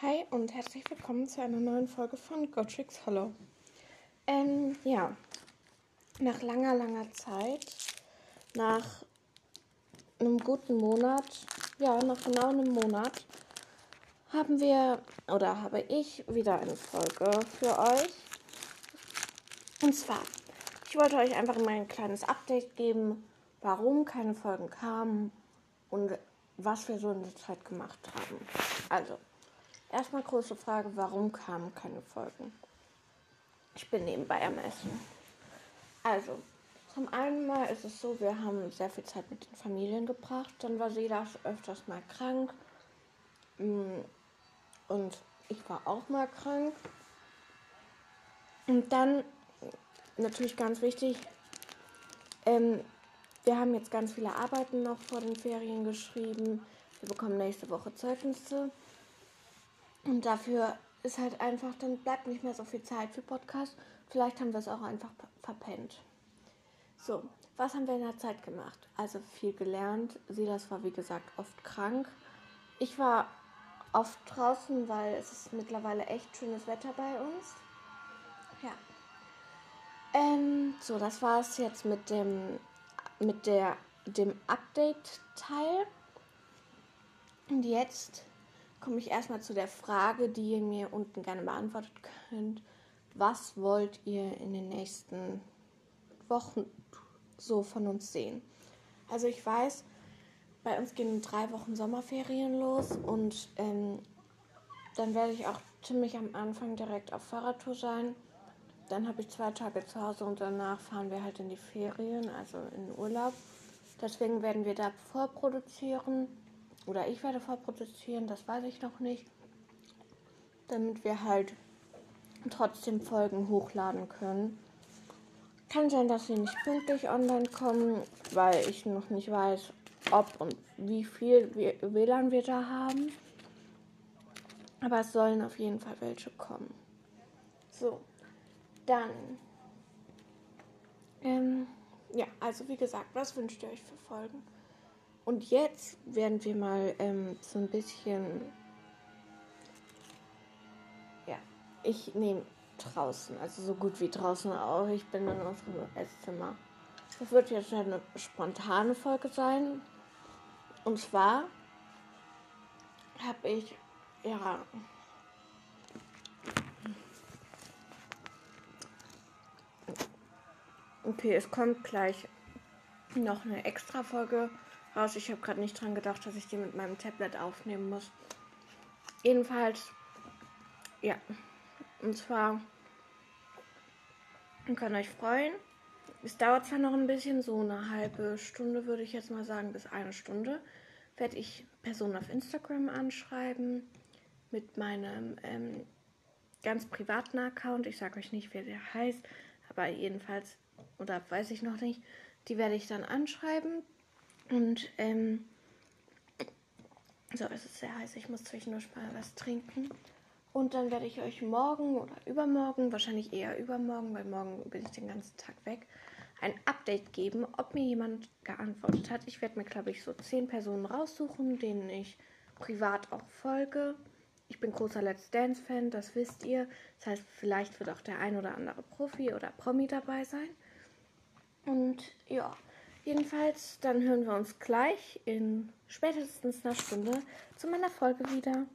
Hi und herzlich willkommen zu einer neuen Folge von Gotrix Hollow. Ähm, ja, nach langer, langer Zeit, nach einem guten Monat, ja, nach genau einem Monat, haben wir, oder habe ich wieder eine Folge für euch. Und zwar, ich wollte euch einfach mal ein kleines Update geben, warum keine Folgen kamen und was wir so in der Zeit gemacht haben. Also, erstmal große Frage, warum kamen keine Folgen? Ich bin nebenbei am Essen. Also, zum einen mal ist es so, wir haben sehr viel Zeit mit den Familien gebracht. Dann war sie das öfters mal krank. Mm, und ich war auch mal krank. Und dann, natürlich ganz wichtig, ähm, wir haben jetzt ganz viele Arbeiten noch vor den Ferien geschrieben. Wir bekommen nächste Woche Zeugnisse. Und dafür ist halt einfach, dann bleibt nicht mehr so viel Zeit für Podcast. Vielleicht haben wir es auch einfach verpennt. So, was haben wir in der Zeit gemacht? Also viel gelernt. Silas war wie gesagt oft krank. Ich war oft draußen, weil es ist mittlerweile echt schönes Wetter bei uns. Ja. Ähm, so, das war es jetzt mit dem mit der, dem Update-Teil. Und jetzt komme ich erstmal zu der Frage, die ihr mir unten gerne beantwortet könnt. Was wollt ihr in den nächsten Wochen so von uns sehen? Also ich weiß, bei uns gehen drei Wochen Sommerferien los und ähm, dann werde ich auch ziemlich am Anfang direkt auf Fahrradtour sein. Dann habe ich zwei Tage zu Hause und danach fahren wir halt in die Ferien, also in den Urlaub. Deswegen werden wir da vorproduzieren. Oder ich werde vorproduzieren, das weiß ich noch nicht. Damit wir halt trotzdem Folgen hochladen können. Kann sein, dass sie nicht pünktlich online kommen, weil ich noch nicht weiß, ob und wie viel WLAN wir da haben. Aber es sollen auf jeden Fall welche kommen. So. Dann, ähm, ja, also wie gesagt, was wünscht ihr euch für Folgen? Und jetzt werden wir mal ähm, so ein bisschen, ja, ich nehme draußen, also so gut wie draußen auch. Ich bin in unserem Esszimmer. Das wird jetzt eine spontane Folge sein. Und zwar habe ich, ja, Okay, es kommt gleich noch eine extra Folge raus. Ich habe gerade nicht dran gedacht, dass ich die mit meinem Tablet aufnehmen muss. Jedenfalls, ja. Und zwar, ihr könnt euch freuen. Es dauert zwar noch ein bisschen, so eine halbe Stunde würde ich jetzt mal sagen, bis eine Stunde. Werde ich Personen auf Instagram anschreiben mit meinem ähm, ganz privaten Account. Ich sage euch nicht, wer der heißt, aber jedenfalls oder weiß ich noch nicht. Die werde ich dann anschreiben. Und ähm, so, es ist sehr heiß. Ich muss zwischendurch mal was trinken. Und dann werde ich euch morgen oder übermorgen, wahrscheinlich eher übermorgen, weil morgen bin ich den ganzen Tag weg, ein Update geben, ob mir jemand geantwortet hat. Ich werde mir, glaube ich, so zehn Personen raussuchen, denen ich privat auch folge. Ich bin großer Let's Dance-Fan, das wisst ihr. Das heißt, vielleicht wird auch der ein oder andere Profi oder Promi dabei sein. Und ja, jedenfalls, dann hören wir uns gleich in spätestens einer Stunde zu meiner Folge wieder.